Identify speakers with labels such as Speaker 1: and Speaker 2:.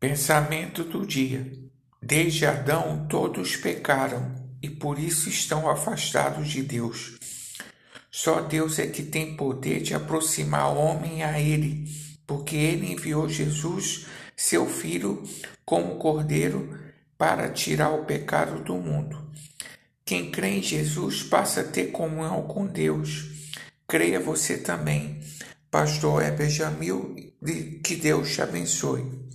Speaker 1: Pensamento do dia. Desde Adão todos pecaram e por isso estão afastados de Deus. Só Deus é que tem poder de aproximar o homem a Ele, porque Ele enviou Jesus, seu Filho, como Cordeiro, para tirar o pecado do mundo. Quem crê em Jesus passa a ter comunhão com Deus. Creia você também. Pastor Heber Jamil, que Deus te abençoe.